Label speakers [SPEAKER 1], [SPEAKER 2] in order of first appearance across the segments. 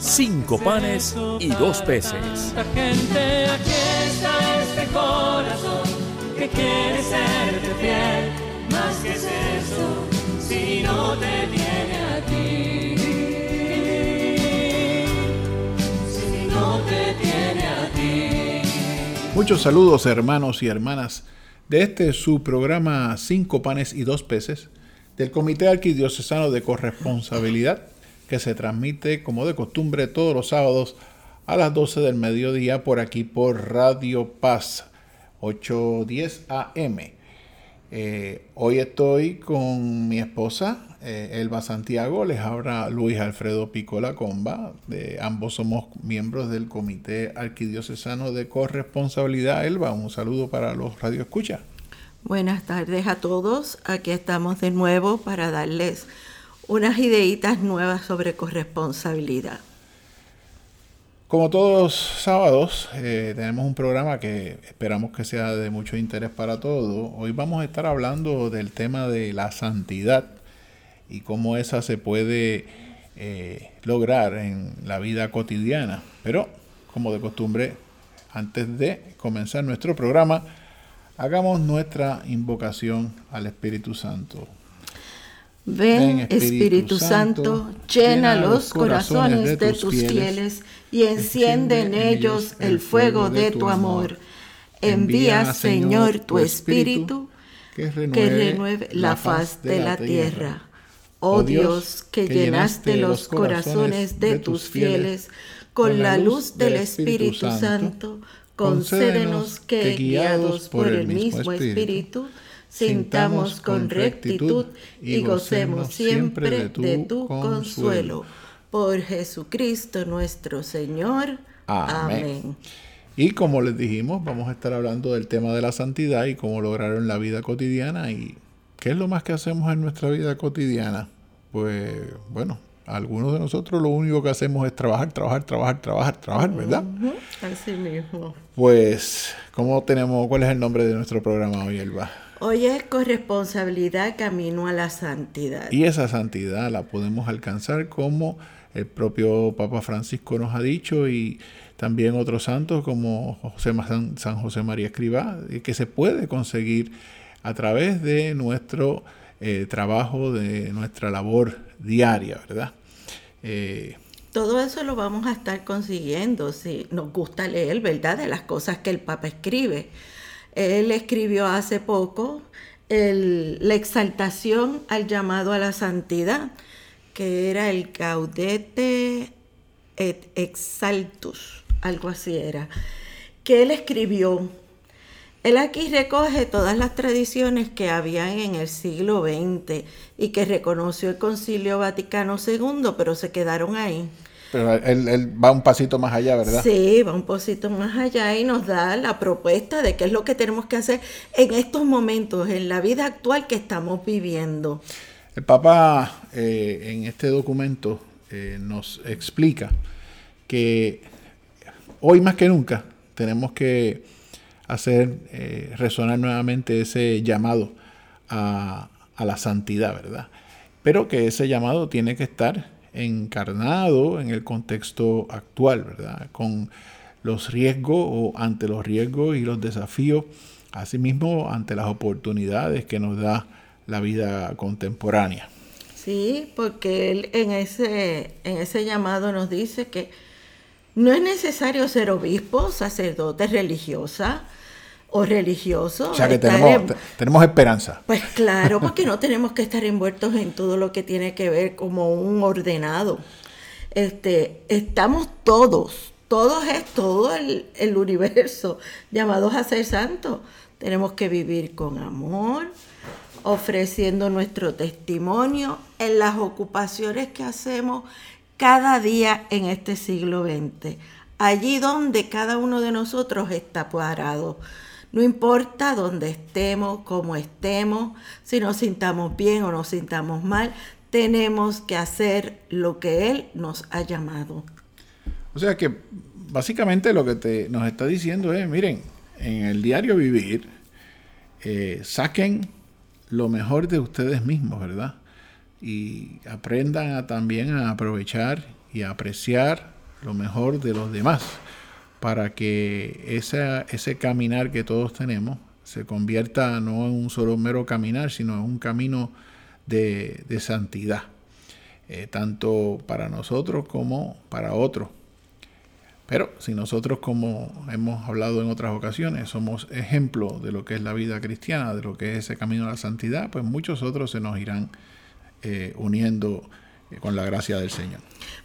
[SPEAKER 1] cinco panes y dos peces.
[SPEAKER 2] Gente, aquí está este corazón que quiere serte fiel. Más que es eso, si no te tiene a ti. Si no te tiene a ti.
[SPEAKER 3] Muchos saludos hermanos y hermanas de este su programa Cinco panes y dos peces del Comité Arquidiocesano de Corresponsabilidad que se transmite como de costumbre todos los sábados a las 12 del mediodía por aquí por Radio Paz 810 AM. Eh, hoy estoy con mi esposa eh, Elba Santiago, les habla Luis Alfredo Picola Comba, ambos somos miembros del Comité Arquidiocesano de Corresponsabilidad. Elba, un saludo para los radioescuchas.
[SPEAKER 4] Buenas tardes a todos. Aquí estamos de nuevo para darles unas ideitas nuevas sobre corresponsabilidad.
[SPEAKER 3] Como todos sábados, eh, tenemos un programa que esperamos que sea de mucho interés para todos. Hoy vamos a estar hablando del tema de la santidad y cómo esa se puede eh, lograr en la vida cotidiana. Pero, como de costumbre, antes de comenzar nuestro programa, hagamos nuestra invocación al Espíritu Santo.
[SPEAKER 4] Ven, Espíritu Santo, llena los corazones de tus fieles y enciende en ellos el fuego de tu amor. Envía, Señor, tu Espíritu que renueve la faz de la tierra. Oh Dios, que llenaste los corazones de tus fieles con la luz del Espíritu Santo, concédenos que, guiados por el mismo Espíritu, sintamos con rectitud y gocemos siempre de tu consuelo. Por Jesucristo nuestro Señor. Amén.
[SPEAKER 3] Y como les dijimos, vamos a estar hablando del tema de la santidad y cómo lograrlo en la vida cotidiana. ¿Y qué es lo más que hacemos en nuestra vida cotidiana? Pues bueno, algunos de nosotros lo único que hacemos es trabajar, trabajar, trabajar, trabajar, trabajar, ¿verdad?
[SPEAKER 4] Así mismo.
[SPEAKER 3] Pues, ¿cómo tenemos, cuál es el nombre de nuestro programa hoy, Elba?
[SPEAKER 4] Hoy es corresponsabilidad camino a la santidad.
[SPEAKER 3] Y esa santidad la podemos alcanzar como el propio Papa Francisco nos ha dicho y también otros santos como José, San, San José María Escribá, que se puede conseguir a través de nuestro eh, trabajo, de nuestra labor diaria, ¿verdad?
[SPEAKER 4] Eh, todo eso lo vamos a estar consiguiendo si nos gusta leer, ¿verdad? De las cosas que el Papa escribe. Él escribió hace poco el, la exaltación al llamado a la santidad, que era el Gaudete et Exaltus, algo así era, que él escribió. Él aquí recoge todas las tradiciones que habían en el siglo XX y que reconoció el Concilio Vaticano II, pero se quedaron ahí.
[SPEAKER 3] Pero él, va un pasito más allá, ¿verdad?
[SPEAKER 4] Sí, va un pasito más allá y nos da la propuesta de qué es lo que tenemos que hacer en estos momentos, en la vida actual que estamos viviendo.
[SPEAKER 3] El Papa eh, en este documento eh, nos explica que hoy más que nunca tenemos que hacer eh, resonar nuevamente ese llamado a, a la santidad, ¿verdad? Pero que ese llamado tiene que estar encarnado en el contexto actual, ¿verdad? Con los riesgos o ante los riesgos y los desafíos, asimismo ante las oportunidades que nos da la vida contemporánea.
[SPEAKER 4] Sí, porque él en ese, en ese llamado nos dice que no es necesario ser obispo, sacerdote, religiosa, o religioso.
[SPEAKER 3] O sea que tenemos, tenemos esperanza.
[SPEAKER 4] Pues claro, porque no tenemos que estar envueltos en todo lo que tiene que ver como un ordenado. Este, estamos todos, todos es todo el, el universo llamados a ser santos. Tenemos que vivir con amor, ofreciendo nuestro testimonio en las ocupaciones que hacemos cada día en este siglo XX allí donde cada uno de nosotros está parado. No importa dónde estemos, cómo estemos, si nos sintamos bien o nos sintamos mal, tenemos que hacer lo que Él nos ha llamado.
[SPEAKER 3] O sea que básicamente lo que te, nos está diciendo es, miren, en el diario vivir, eh, saquen lo mejor de ustedes mismos, ¿verdad? Y aprendan a, también a aprovechar y a apreciar lo mejor de los demás para que ese caminar que todos tenemos se convierta no en un solo mero caminar, sino en un camino de, santidad, eh, tanto para nosotros como para otros. Pero si nosotros, como hemos hablado en otras ocasiones, somos ejemplo de lo que es la vida cristiana, de lo que es ese camino a la santidad, pues muchos otros se nos irán eh, uniendo con la gracia del Señor.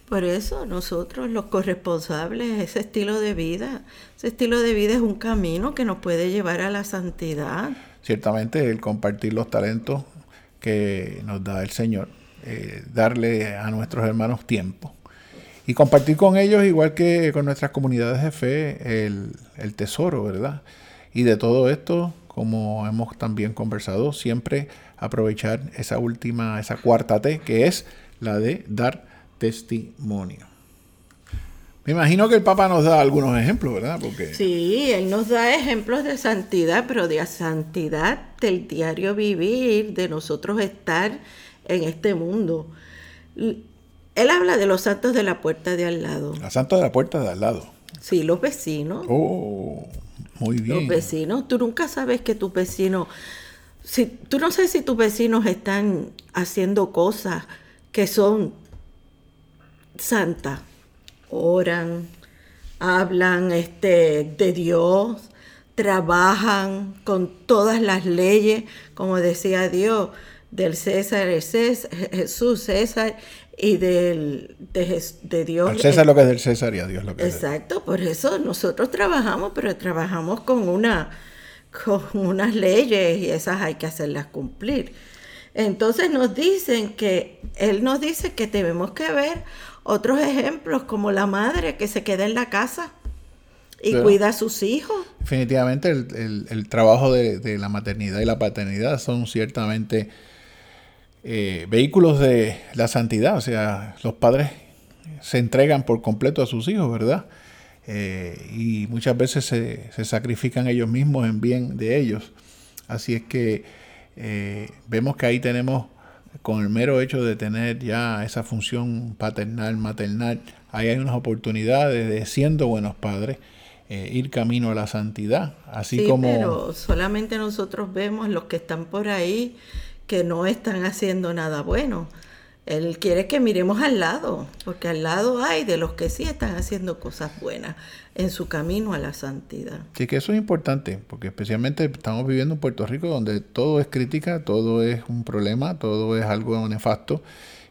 [SPEAKER 4] Por eso nosotros los corresponsables, ese estilo de vida, ese estilo de vida es un camino que nos puede llevar a la santidad.
[SPEAKER 3] Ciertamente el compartir los talentos que nos da el Señor, eh, darle a nuestros hermanos tiempo y compartir con ellos, igual que con nuestras comunidades de fe, el, el tesoro, ¿verdad? Y de todo esto, como hemos también conversado, siempre aprovechar esa última, esa cuarta T, que es la de dar testimonio. Me imagino que el Papa nos da algunos ejemplos, ¿verdad?
[SPEAKER 4] Porque... Sí, él nos da ejemplos de santidad, pero de santidad del diario vivir, de nosotros estar en este mundo. Él habla de los santos de la puerta de al lado.
[SPEAKER 3] Los santos de la puerta de al lado.
[SPEAKER 4] Sí, los vecinos.
[SPEAKER 3] Oh, muy bien.
[SPEAKER 4] Los vecinos. Tú nunca sabes que tus vecinos... Si, tú no sabes si tus vecinos están haciendo cosas que son santas. Oran, hablan este, de Dios, trabajan con todas las leyes, como decía Dios, del César, César Jesús César y del, de, Dios.
[SPEAKER 3] Al César lo que es del César y a Dios lo que
[SPEAKER 4] es. Exacto, por eso nosotros trabajamos, pero trabajamos con, una, con unas leyes y esas hay que hacerlas cumplir. Entonces nos dicen que, Él nos dice que tenemos que ver otros ejemplos como la madre que se queda en la casa y cuida a sus hijos.
[SPEAKER 3] Definitivamente el, trabajo de, de, la maternidad y la paternidad son ciertamente eh, vehículos de la santidad, o sea, los padres se entregan por completo a sus hijos, ¿verdad? Eh, y muchas veces se, sacrifican ellos mismos en bien de ellos. Así es que eh, vemos que ahí tenemos, con el mero hecho de tener ya esa función paternal, maternal, ahí hay unas oportunidades de, siendo buenos padres, ir camino a la santidad. Así sí, como...
[SPEAKER 4] Pero solamente nosotros vemos los que están por ahí que no están haciendo nada bueno. Él quiere que miremos al lado, porque al lado hay de los que sí están haciendo cosas buenas en su camino a la santidad.
[SPEAKER 3] Sí, que eso es importante, porque especialmente estamos viviendo en Puerto Rico donde todo es crítica, todo es un problema, todo es algo nefasto.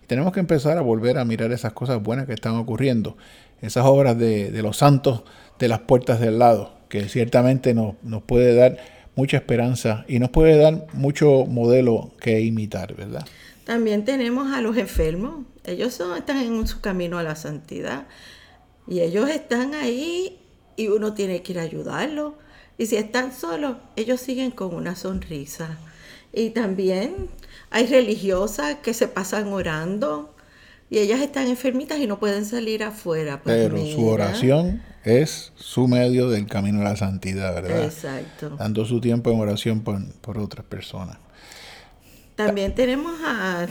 [SPEAKER 3] Y tenemos que empezar a volver a mirar esas cosas buenas que están ocurriendo, esas obras de, de los santos de las puertas del lado, que ciertamente nos, nos puede dar mucha esperanza y nos puede dar mucho modelo que imitar, ¿verdad?
[SPEAKER 4] También tenemos a los enfermos. Ellos son, están en su camino a la santidad. Y ellos están ahí y uno tiene que ir a ayudarlos. Y si están solos, ellos siguen con una sonrisa. Y también hay religiosas que se pasan orando y ellas están enfermitas y no pueden salir afuera.
[SPEAKER 3] Pues Pero su oración es su medio del camino a la santidad, ¿verdad?
[SPEAKER 4] Exacto.
[SPEAKER 3] Dando su tiempo en oración por, otras personas.
[SPEAKER 4] También tenemos a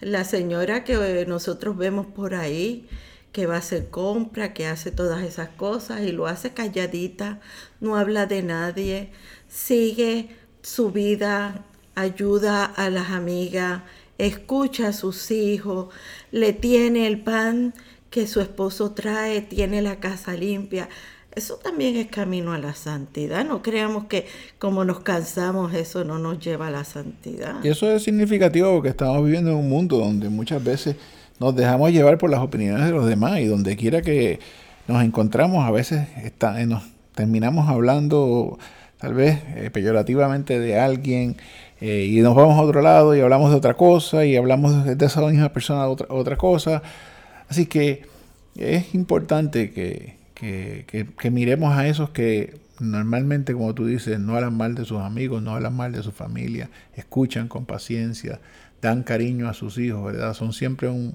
[SPEAKER 4] la señora que nosotros vemos por ahí, que va a hacer compra, que hace todas esas cosas y lo hace calladita, no habla de nadie, sigue su vida, ayuda a las amigas, escucha a sus hijos, le tiene el pan que su esposo trae, tiene la casa limpia. Eso también es camino a la santidad. No creamos que como nos cansamos eso no nos lleva a la santidad.
[SPEAKER 3] Y eso es significativo porque estamos viviendo en un mundo donde muchas veces nos dejamos llevar por las opiniones de los demás y donde quiera que nos encontramos a veces está, nos terminamos hablando tal vez eh, peyorativamente de alguien eh, y nos vamos a otro lado y hablamos de otra cosa y hablamos de esa misma persona otra, otra cosa. Así que es importante que, que, miremos a esos que normalmente, como tú dices, no hablan mal de sus amigos, no hablan mal de su familia, escuchan con paciencia, dan cariño a sus hijos, ¿verdad? Son siempre un,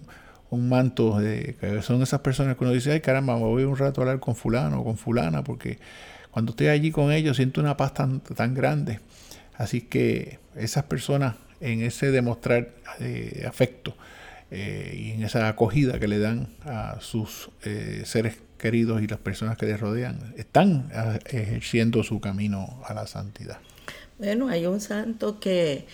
[SPEAKER 3] un manto de que son esas personas que uno dice, ay caramba, voy un rato a hablar con fulano o con fulana, porque cuando estoy allí con ellos siento una paz tan, tan grande. Así que esas personas en ese demostrar eh, afecto eh, y en esa acogida que le dan a sus eh, seres queridos y las personas que les rodean, están ejerciendo su camino a la santidad.
[SPEAKER 4] Bueno, hay un santo que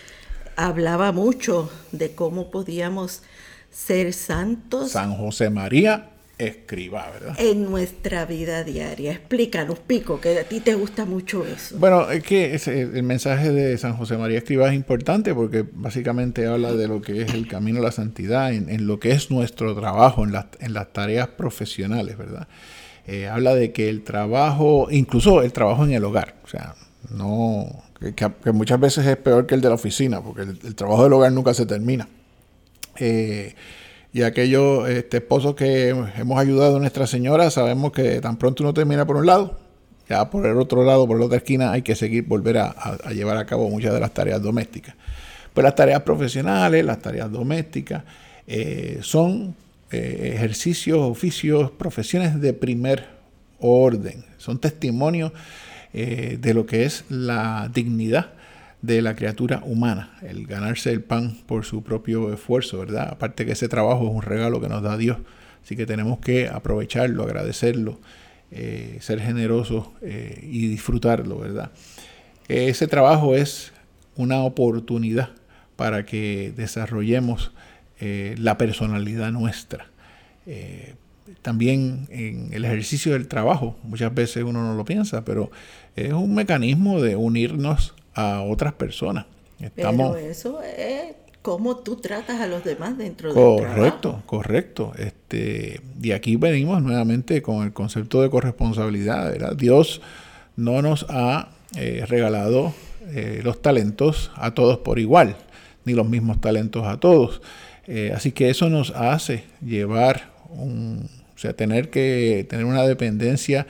[SPEAKER 4] hablaba mucho de cómo podíamos ser santos.
[SPEAKER 3] San José María Escriba, ¿verdad?
[SPEAKER 4] En nuestra vida diaria. Explícanos, Pico, que a ti te gusta mucho eso.
[SPEAKER 3] Bueno, es que el mensaje de San José María Escriba es importante porque básicamente habla de lo que es el camino a la santidad, en, lo que es nuestro trabajo, en, en las tareas profesionales, ¿verdad? Eh, habla de que el trabajo, incluso el trabajo en el hogar, o sea, no, que, muchas veces es peor que el de la oficina, porque el trabajo del hogar nunca se termina. Eh, y aquellos este, esposos que hemos ayudado a Nuestra Señora, sabemos que tan pronto uno termina por un lado, ya por el otro lado, por la otra esquina, hay que seguir, volver a, llevar a cabo muchas de las tareas domésticas. Pues las tareas profesionales, las tareas domésticas, eh, son eh, ejercicios, oficios, profesiones de primer orden. Son testimonios de lo que es la dignidad de la criatura humana, el ganarse el pan por su propio esfuerzo, ¿verdad? Aparte que ese trabajo es un regalo que nos da Dios, así que tenemos que aprovecharlo, agradecerlo, eh, ser generosos eh, y disfrutarlo, ¿verdad? Ese trabajo es una oportunidad para que desarrollemos eh, la personalidad nuestra. también en el ejercicio del trabajo, muchas veces uno no lo piensa, pero es un mecanismo de unirnos a otras personas.
[SPEAKER 4] Estamos... Pero eso es cómo tú tratas a los demás dentro
[SPEAKER 3] del Correcto, correcto. Este, y aquí venimos nuevamente con el concepto de corresponsabilidad. ¿verdad? Dios no nos ha eh, regalado eh, los talentos a todos por igual, ni los mismos talentos a todos. Eh, así que eso nos hace llevar un, o sea, tener que tener una dependencia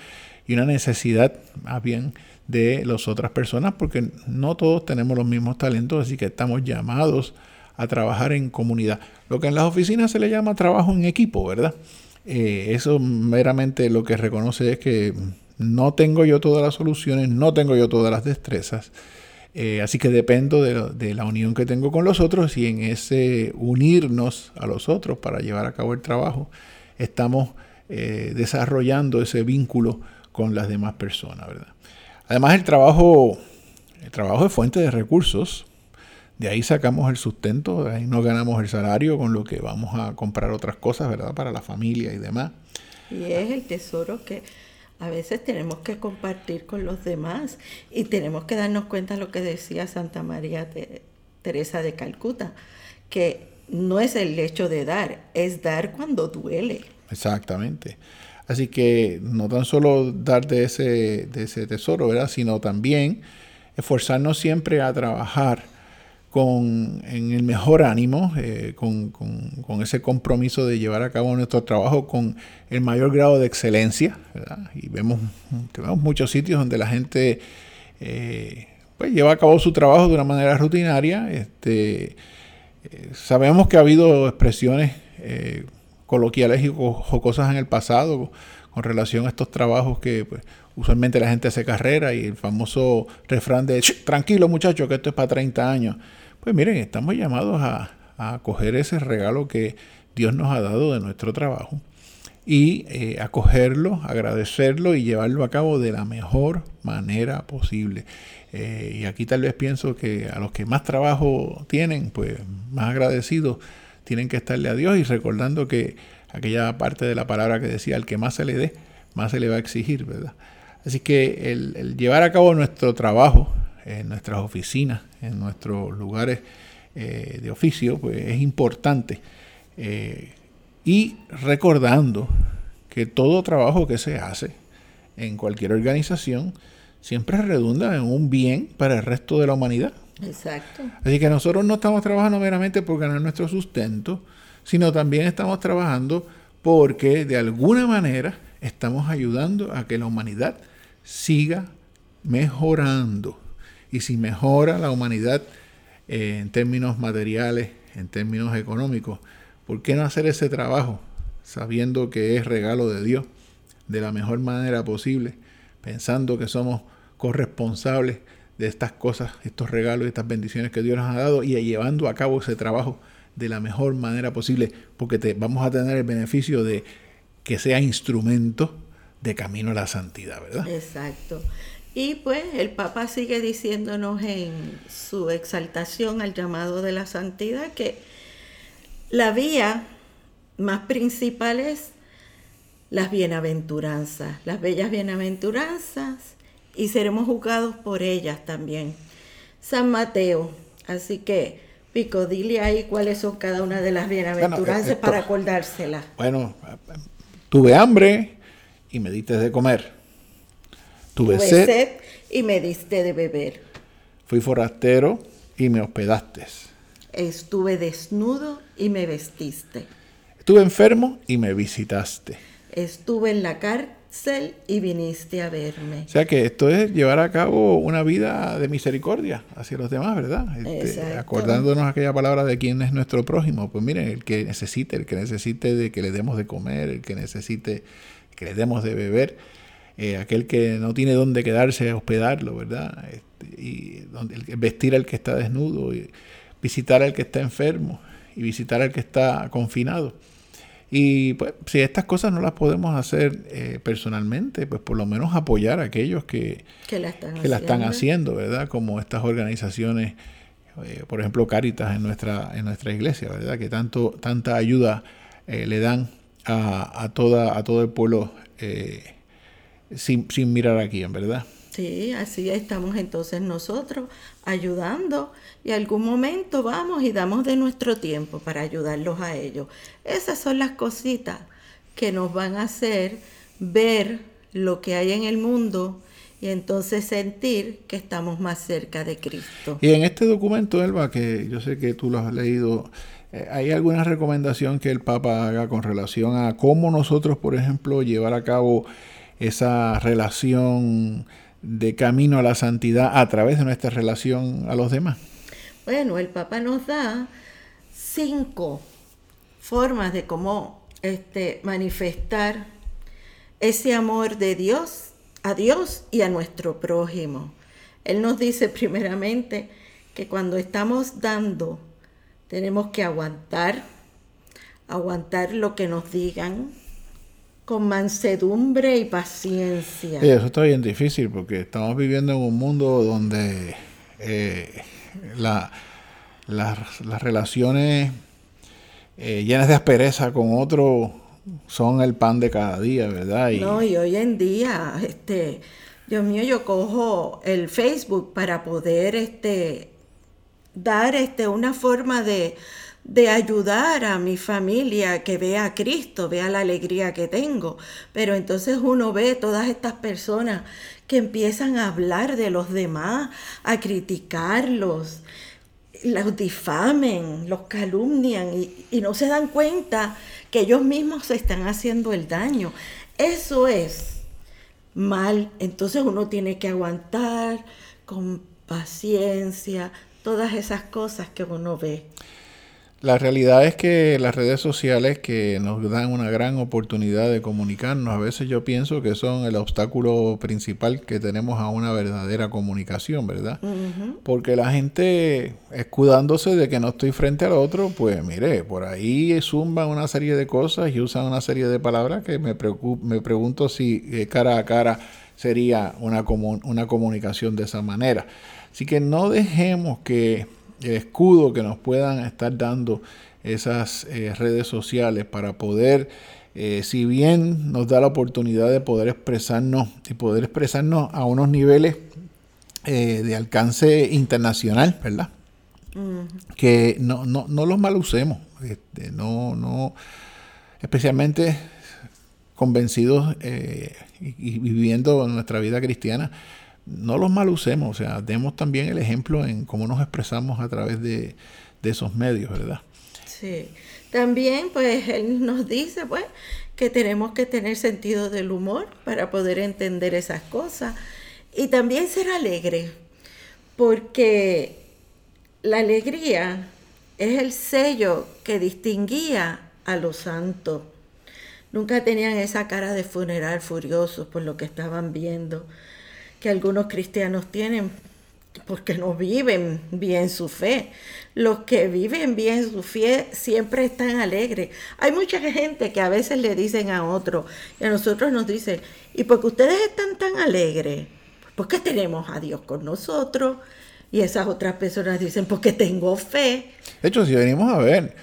[SPEAKER 3] y una necesidad más bien de las otras personas porque no todos tenemos los mismos talentos, así que estamos llamados a trabajar en comunidad. Lo que en las oficinas se le llama trabajo en equipo, ¿verdad? Eh, eso meramente lo que reconoce es que no tengo yo todas las soluciones, no tengo yo todas las destrezas, eh, así que dependo de, la unión que tengo con los otros y en ese unirnos a los otros para llevar a cabo el trabajo, estamos eh, desarrollando ese vínculo con las demás personas, ¿verdad? Además, el trabajo, el trabajo es fuente de recursos. De ahí sacamos el sustento, de ahí nos ganamos el salario con lo que vamos a comprar otras cosas, ¿verdad? Para la familia y demás.
[SPEAKER 4] Y es el tesoro que a veces tenemos que compartir con los demás y tenemos que darnos cuenta de lo que decía Santa María Teresa de Calcuta, que no es el hecho de dar, es dar cuando duele.
[SPEAKER 3] Exactamente. Así que no tan solo dar de ese, tesoro, ¿verdad? Sino también esforzarnos siempre a trabajar con, en el mejor ánimo, eh, con, ese compromiso de llevar a cabo nuestro trabajo con el mayor grado de excelencia. Y vemos, tenemos muchos sitios donde la gente eh, pues lleva a cabo su trabajo de una manera rutinaria. Este, eh, sabemos que ha habido expresiones coloquiales y jocosas en el pasado con relación a estos trabajos que pues, usualmente la gente hace carrera y el famoso refrán de tranquilo muchachos que esto es para 30 años. Pues miren, estamos llamados a, a coger ese regalo que Dios nos ha dado de nuestro trabajo y eh, acogerlo, agradecerlo y llevarlo a cabo de la mejor manera posible. Eh, y aquí tal vez pienso que a los que más trabajo tienen, pues más agradecidos tienen que estarle a Dios y recordando que aquella parte de la palabra que decía, al que más se le dé, más se le va a exigir, ¿verdad? Así que el, llevar a cabo nuestro trabajo en nuestras oficinas, en nuestros lugares eh, de oficio, pues es importante. Eh, y recordando que todo trabajo que se hace en cualquier organización siempre redunda en un bien para el resto de la humanidad.
[SPEAKER 4] Exacto.
[SPEAKER 3] Así que nosotros no estamos trabajando meramente por ganar nuestro sustento, sino también estamos trabajando porque de alguna manera estamos ayudando a que la humanidad siga mejorando. Y si mejora la humanidad eh, en términos materiales, en términos económicos, ¿por qué no hacer ese trabajo sabiendo que es regalo de Dios de la mejor manera posible, pensando que somos corresponsables de estas cosas, estos regalos, estas bendiciones que Dios nos ha dado y llevando a cabo ese trabajo de la mejor manera posible, porque te, vamos a tener el beneficio de que sea instrumento de camino a la santidad, ¿verdad?
[SPEAKER 4] Exacto. Y pues el Papa sigue diciéndonos en su exaltación al llamado de la santidad que la vía más principal es las bienaventuranzas, las bellas bienaventuranzas, y seremos juzgados por ellas también. San Mateo, así que Pico, dile ahí cuáles son cada una de las bienaventuranzas para acordárselas.
[SPEAKER 3] Bueno, tuve hambre y me diste de comer. Tuve, sed,
[SPEAKER 4] y me diste de beber.
[SPEAKER 3] Fui forastero y me hospedaste.
[SPEAKER 4] Estuve desnudo y me vestiste.
[SPEAKER 3] Estuve enfermo y me visitaste.
[SPEAKER 4] Estuve en la cárcel y viniste a verme.
[SPEAKER 3] O sea que esto es llevar a cabo una vida de misericordia hacia los demás, ¿verdad? Este, acordándonos aquella palabra de quién es nuestro prójimo. Pues miren, el que necesite, el que necesite de que le demos de comer, el que necesite que le demos de beber eh, aquel que no tiene dónde quedarse, hospedarlo, ¿verdad? Este, y donde, vestir al que está desnudo, y visitar al que está enfermo y visitar al que está confinado. Y pues si estas cosas no las podemos hacer eh, personalmente, pues por lo menos apoyar a aquellos que,
[SPEAKER 4] que, la, están
[SPEAKER 3] que la, están haciendo, ¿verdad? Como estas organizaciones, eh, por ejemplo Caritas en nuestra, en nuestra iglesia, ¿verdad? Que tanto, tanta ayuda le dan a, a, toda, a todo el pueblo sin, sin mirar a quién, ¿verdad?
[SPEAKER 4] Sí, así estamos entonces nosotros ayudando y algún momento vamos y damos de nuestro tiempo para ayudarlos a ellos. Esas son las cositas que nos van a hacer ver lo que hay en el mundo y entonces sentir que estamos más cerca de Cristo.
[SPEAKER 3] Y en este documento, Elba, que yo sé que tú lo has leído, eh, ¿hay alguna recomendación que el Papa haga con relación a cómo nosotros, por ejemplo, llevar a cabo esa relación de camino a la santidad a través de nuestra relación a los demás?
[SPEAKER 4] Bueno, el Papa nos da cinco formas de cómo este, manifestar ese amor de Dios a Dios y a nuestro prójimo. Él nos dice primeramente que cuando estamos dando tenemos que aguantar, aguantar lo que nos digan, con mansedumbre y paciencia.
[SPEAKER 3] eso está bien difícil porque estamos viviendo en un mundo donde eh, las relaciones eh, llenas de aspereza con otro son el pan de cada día, ¿verdad?
[SPEAKER 4] Y, no, y hoy en día, este, Dios mío, yo cojo el Facebook para poder este, dar este, una forma de, de ayudar a mi familia que vea a Cristo, vea la alegría que tengo. Pero entonces uno ve todas estas personas que empiezan a hablar de los demás, a criticarlos, los difamen, los calumnian y, no se dan cuenta que ellos mismos se están haciendo el daño. Eso es mal. Entonces uno tiene que aguantar con paciencia todas esas cosas que uno ve.
[SPEAKER 3] La realidad es que las redes sociales que nos dan una gran oportunidad de comunicarnos, a veces yo pienso que son el obstáculo principal que tenemos a una verdadera comunicación, ¿verdad? Porque la gente, escudándose de que no estoy frente al otro, pues mire, por ahí zumban una serie de cosas y usan una serie de palabras que me, me pregunto si eh, cara a cara sería una, una comunicación de esa manera. Así que no dejemos que el escudo que nos puedan estar dando esas eh, redes sociales para poder, eh, si bien nos da la oportunidad de poder expresarnos y poder expresarnos a unos niveles eh, de alcance internacional, ¿verdad? Que no, no, no, los mal usemos, este, no, no, especialmente convencidos y, y, viviendo nuestra vida cristiana, no los mal usemos, o sea, demos también el ejemplo en cómo nos expresamos a través de, esos medios, ¿verdad?
[SPEAKER 4] Sí, También, pues, él nos dice, pues, que tenemos que tener sentido del humor para poder entender esas cosas. Y también ser alegre, porque la alegría es el sello que distinguía a los santos. Nunca tenían esa cara de funeral furiosos por lo que estaban viendo, que algunos cristianos tienen porque no viven bien su fe. Los que viven bien su fe siempre están alegres. Hay mucha gente que a veces le dicen a otro y a nosotros nos dicen, ¿y porque ustedes están tan alegres? Porque tenemos a Dios con nosotros. Y esas otras personas dicen, porque tengo fe.
[SPEAKER 3] De hecho, si venimos a ver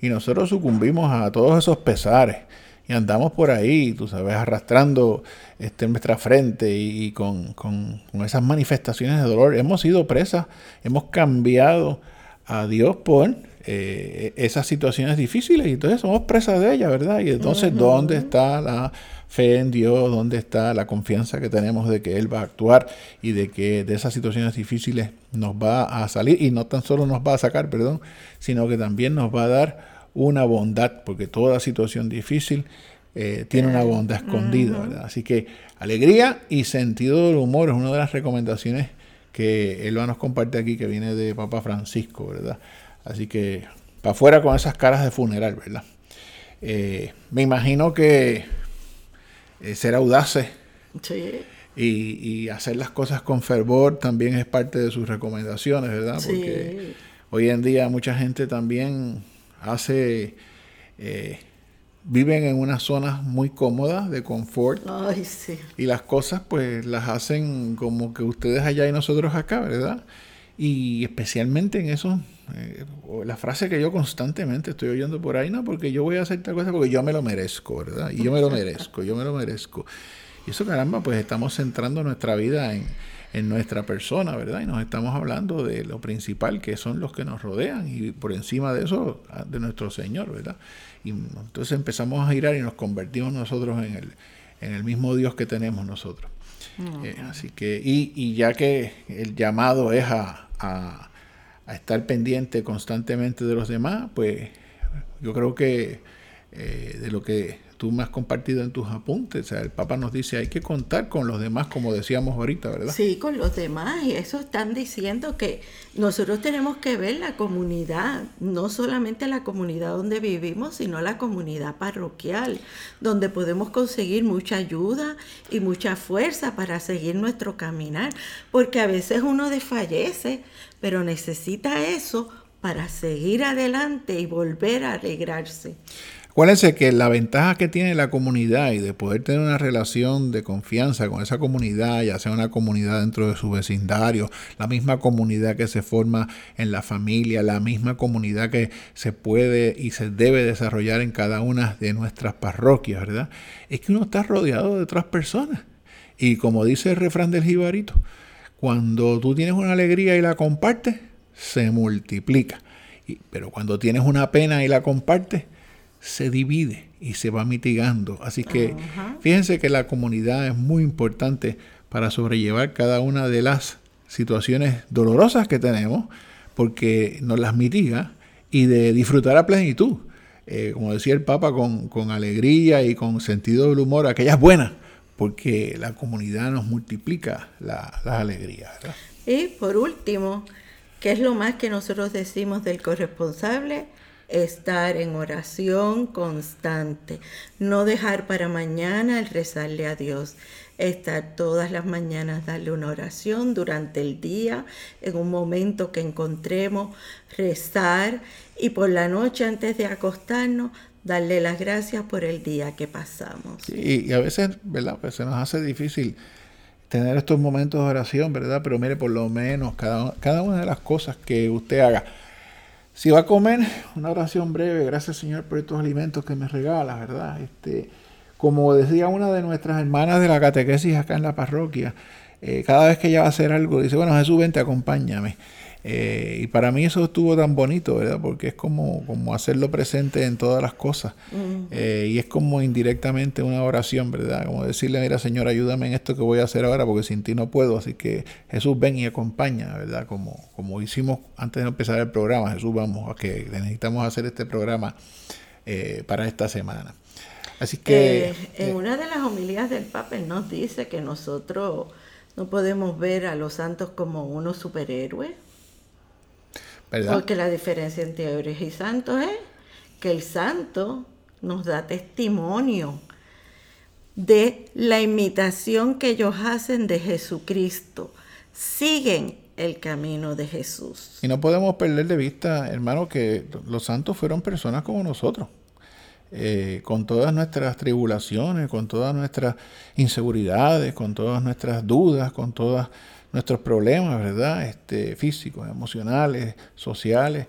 [SPEAKER 3] y nosotros sucumbimos a todos esos pesares y andamos por ahí, tú sabes, arrastrando este, nuestra frente y, con, esas manifestaciones de dolor. Hemos sido presas, hemos cambiado a Dios por eh, esas situaciones difíciles y entonces somos presas de ellas, ¿verdad? Y entonces, ¿dónde está la fe en Dios? ¿Dónde está la confianza que tenemos de que Él va a actuar y de que de esas situaciones difíciles nos va a salir y no tan solo nos va a sacar, perdón, sino que también nos va a dar una bondad, porque toda situación difícil eh, tiene una bondad escondida, ¿verdad? Así que alegría y sentido del humor es una de las recomendaciones que él nos comparte aquí, que viene de Papa Francisco, ¿verdad? Así que para afuera con esas caras de funeral, ¿verdad? Eh, me imagino que eh, ser audaces y, hacer las cosas con fervor también es parte de sus recomendaciones, ¿verdad? Porque hoy en día mucha gente también hace, eh, viven en unas zonas muy cómodas de confort. Y las cosas pues las hacen como que ustedes allá y nosotros acá, ¿verdad? Y especialmente en eso, eh, la frase que yo constantemente estoy oyendo por ahí, no, porque yo voy a hacer tal cosa porque yo me lo merezco, ¿verdad? Y yo me lo merezco, yo me lo merezco. Y eso caramba, pues estamos centrando nuestra vida en, en nuestra persona, ¿verdad? Y nos estamos hablando de lo principal, que son los que nos rodean, y por encima de eso, de nuestro Señor, ¿verdad? Y entonces empezamos a girar y nos convertimos nosotros en el, en el mismo Dios que tenemos nosotros. Eh, así que, y, y, ya que el llamado es a, a, a, estar pendiente constantemente de los demás, pues yo creo que eh, de lo que tú me has compartido en tus apuntes. O sea, el Papa nos dice, hay que contar con los demás, como decíamos ahorita, ¿verdad?
[SPEAKER 4] Sí, con los demás. Y eso están diciendo que nosotros tenemos que ver la comunidad, no solamente la comunidad donde vivimos, sino la comunidad parroquial, donde podemos conseguir mucha ayuda y mucha fuerza para seguir nuestro caminar. Porque a veces uno desfallece, pero necesita eso para seguir adelante y volver a alegrarse.
[SPEAKER 3] Acuérdense que la ventaja que tiene la comunidad y de poder tener una relación de confianza con esa comunidad, ya sea una comunidad dentro de su vecindario, la misma comunidad que se forma en la familia, la misma comunidad que se puede y se debe desarrollar en cada una de nuestras parroquias, ¿verdad? Es que uno está rodeado de otras personas. Y como dice el refrán del jibarito, cuando tú tienes una alegría y la compartes, se multiplica. pero cuando tienes una pena y la compartes, se divide y se va mitigando. Así que fíjense que la comunidad es muy importante para sobrellevar cada una de las situaciones dolorosas que tenemos, porque nos las mitiga y de disfrutar a plenitud. Eh, como decía el Papa, con, alegría y con sentido del humor, aquellas buenas, porque la comunidad nos multiplica las alegrías.
[SPEAKER 4] Y por último, ¿qué es lo más que nosotros decimos del corresponsable? Estar en oración constante, no dejar para mañana el rezarle a Dios, estar todas las mañanas, darle una oración durante el día, en un momento que encontremos, rezar y por la noche antes de acostarnos, darle las gracias por el día que pasamos.
[SPEAKER 3] y a veces, ¿verdad? Pues se nos hace difícil tener estos momentos de oración, ¿verdad? Pero mire, por lo menos cada, cada una de las cosas que usted haga, si va a comer, una oración breve, gracias Señor por estos alimentos que me regalas, ¿verdad? Este, como decía una de nuestras hermanas de la catequesis acá en la parroquia, eh, cada vez que ella va a hacer algo, dice, bueno Jesús, vente, acompáñame. Eh, y para mí eso estuvo tan bonito, ¿verdad? Porque es como, como hacerlo presente en todas las cosas. Eh, y es como indirectamente una oración, ¿verdad? Como decirle, mira Señor, ayúdame en esto que voy a hacer ahora porque sin ti no puedo. Así que Jesús ven y acompaña, ¿verdad? Como, como hicimos antes de empezar el programa. Jesús, vamos, a que necesitamos hacer este programa eh, para esta semana. Así que...
[SPEAKER 4] en una de las homilías del Papa nos dice que nosotros no podemos ver a los santos como unos superhéroes porque la diferencia entre héroes y santos es que el santo nos da testimonio de la imitación que ellos hacen de Jesucristo. Siguen el camino de Jesús.
[SPEAKER 3] Y no podemos perder de vista, hermano, que los santos fueron personas como nosotros. Eh, con todas nuestras tribulaciones, con todas nuestras inseguridades, con todas nuestras dudas, con todas nuestros problemas, ¿verdad? Este, físicos, emocionales, sociales.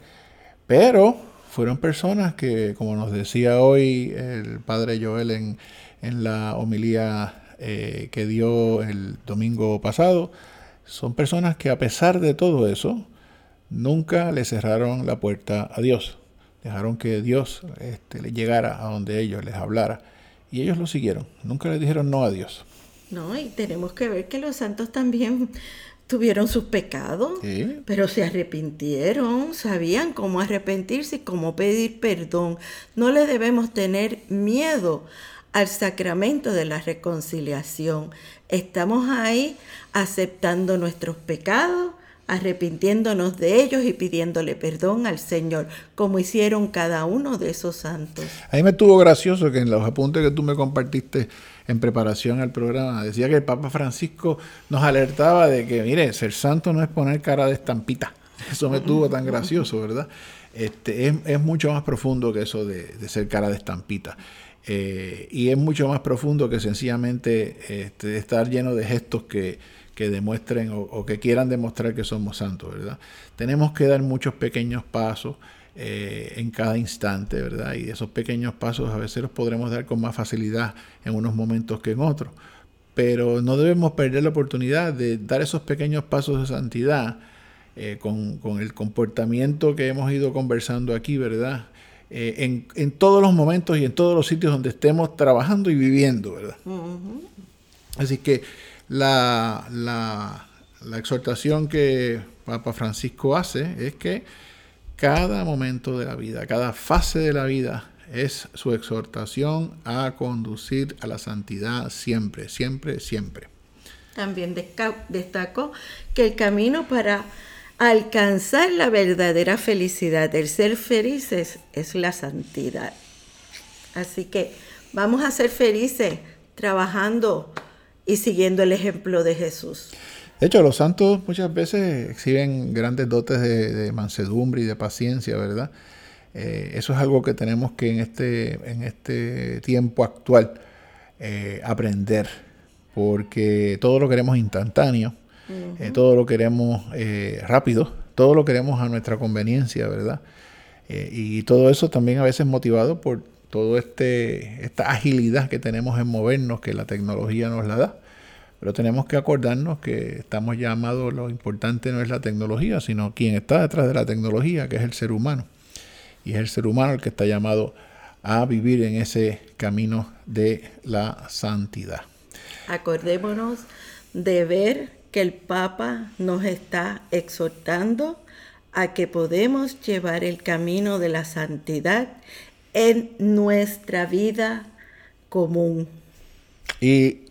[SPEAKER 3] Pero fueron personas que, como nos decía hoy el padre Joel en, en la homilía eh, que dio el domingo pasado, son personas que a pesar de todo eso, nunca le cerraron la puerta a Dios. Dejaron que Dios este, le llegara a donde ellos les hablara. Y ellos lo siguieron. Nunca le dijeron no a Dios.
[SPEAKER 4] No, y tenemos que ver que los santos también tuvieron sus pecados, pero se arrepintieron, sabían cómo arrepentirse y cómo pedir perdón. No le debemos tener miedo al sacramento de la reconciliación. Estamos ahí aceptando nuestros pecados, arrepintiéndonos de ellos y pidiéndole perdón al Señor, como hicieron cada uno de esos santos.
[SPEAKER 3] A mí me estuvo gracioso que en los apuntes que tú me compartiste en preparación al programa. Decía que el Papa Francisco nos alertaba de que, mire, ser santo no es poner cara de estampita. Eso me tuvo tan gracioso, ¿verdad? Este, es, mucho más profundo que eso de, ser cara de estampita. Eh, y es mucho más profundo que sencillamente este, estar lleno de gestos que, demuestren o, o, que quieran demostrar que somos santos, ¿verdad? Tenemos que dar muchos pequeños pasos, eh, en cada instante, ¿verdad? Y esos pequeños pasos a veces los podremos dar con más facilidad en unos momentos que en otros. Pero no debemos perder la oportunidad de dar esos pequeños pasos de santidad eh, con, el comportamiento que hemos ido conversando aquí, ¿verdad? Eh, en, todos los momentos y en todos los sitios donde estemos trabajando y viviendo, ¿verdad? Así que la, la, exhortación que Papa Francisco hace es que cada momento de la vida, cada fase de la vida es su exhortación a conducir a la santidad siempre, siempre, siempre.
[SPEAKER 4] También destaco que el camino para alcanzar la verdadera felicidad, el ser felices, es la santidad. Así que vamos a ser felices trabajando y siguiendo el ejemplo de Jesús.
[SPEAKER 3] De hecho, los santos muchas veces exhiben grandes dotes de, mansedumbre y de paciencia, ¿verdad? Eh, eso es algo que tenemos que en este, en este tiempo actual eh, aprender, porque todo lo queremos instantáneo, eh, todo lo queremos rápido, todo lo queremos a nuestra conveniencia, ¿verdad? y todo eso también a veces motivado por toda este, esta agilidad que tenemos en movernos, que la tecnología nos la da. Pero tenemos que acordarnos que estamos llamados, lo importante no es la tecnología, sino quien está detrás de la tecnología, que es el ser humano. Y es el ser humano el que está llamado a vivir en ese camino de la santidad.
[SPEAKER 4] Acordémonos de ver que el Papa nos está exhortando a que podemos llevar el camino de la santidad en nuestra vida común.
[SPEAKER 3] Y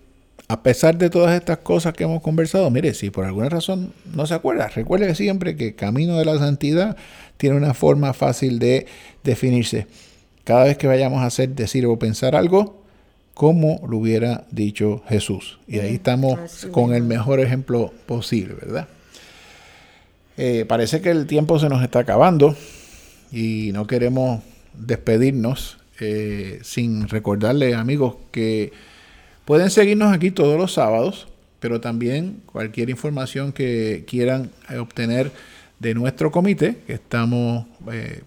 [SPEAKER 3] a pesar de todas estas cosas que hemos conversado, mire, si por alguna razón no se acuerda, recuerde siempre que Camino de la Santidad tiene una forma fácil de definirse. Cada vez que vayamos a hacer, decir o pensar algo, como lo hubiera dicho Jesús. Y ahí estamos con el mejor ejemplo posible, ¿verdad? Eh, parece que el tiempo se nos está acabando y no queremos despedirnos eh, sin recordarle, amigos, que Pueden seguirnos aquí todos los sábados, pero también cualquier información que quieran eh, obtener de nuestro comité, que estamos eh,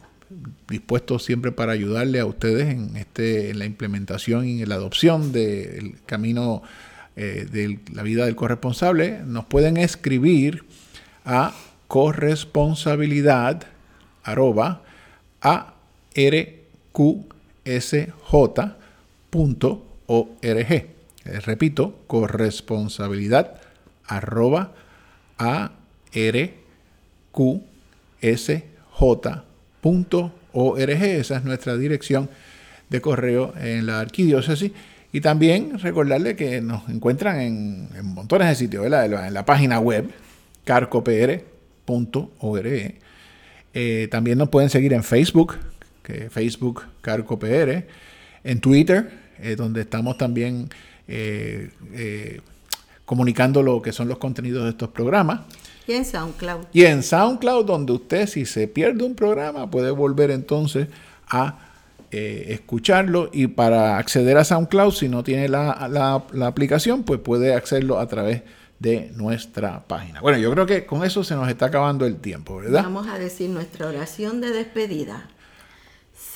[SPEAKER 3] dispuestos siempre para ayudarle a ustedes en, este, en la implementación y en la adopción del camino de la vida del corresponsable, nos pueden escribir a corresponsabilidad arroba arqsj.org. repito, corresponsabilidad arroba arqsj.org. Esa es nuestra dirección de correo en la arquidiócesis. Y también recordarle que nos encuentran en, montones de sitios, En la página web carcopr.org. Eh, también nos pueden seguir en Facebook, que Facebook CarcoPR, en Twitter, eh, donde estamos también eh, comunicando lo que son los contenidos de estos programas.
[SPEAKER 4] Y en SoundCloud.
[SPEAKER 3] Y en SoundCloud, donde usted si se pierde un programa puede volver entonces a escucharlo y para acceder a SoundCloud, si no tiene la, la aplicación, pues puede hacerlo a través de de nuestra página. Bueno, yo creo que con eso se nos está acabando el tiempo, ¿verdad?
[SPEAKER 4] Vamos a decir nuestra oración de despedida.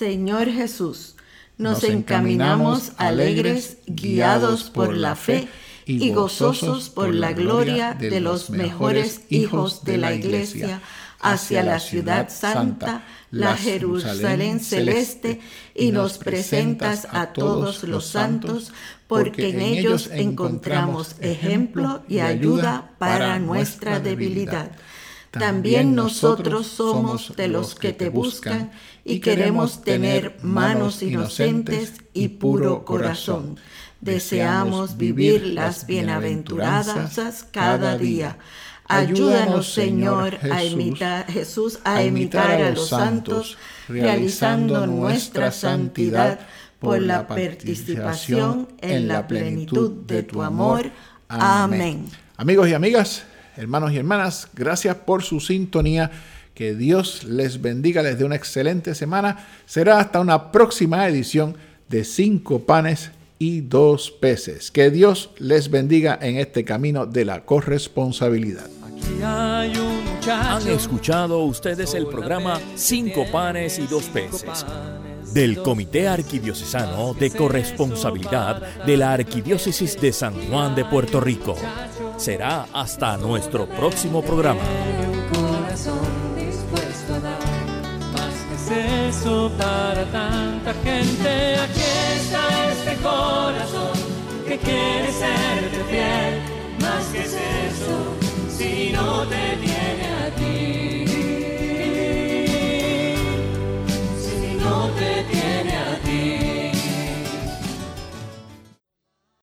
[SPEAKER 4] Señor Jesús, nos, encaminamos alegres, guiados por la fe y gozosos por la gloria de los mejores hijos de la iglesia hacia la ciudad santa, la Jerusalén celeste, y nos presentas a todos los santos, porque en ellos encontramos ejemplo y ayuda para nuestra debilidad. También nosotros somos de los que te buscan y queremos tener manos inocentes y puro corazón. Deseamos vivir las bienaventuranzas cada día Ayúdanos, Señor, a imitar, Jesús, a imitar a los santos, realizando nuestra santidad por la participación en la plenitud de tu amor. Amén.
[SPEAKER 3] Amigos y amigas, hermanos y hermanas, gracias por su sintonía. Que Dios les bendiga, les dé una excelente semana. Será hasta una próxima edición de Cinco Panes y Dos Peces. Que Dios les bendiga en este camino de la corresponsabilidad.
[SPEAKER 1] Han escuchado ustedes el programa Cinco panes y dos peces del Comité Arquidiocesano de Corresponsabilidad de la Arquidiócesis de San Juan de Puerto Rico. Será hasta nuestro próximo programa.
[SPEAKER 2] para tanta gente. Aquí está este corazón que quiere serte fiel. Más que eso, si no te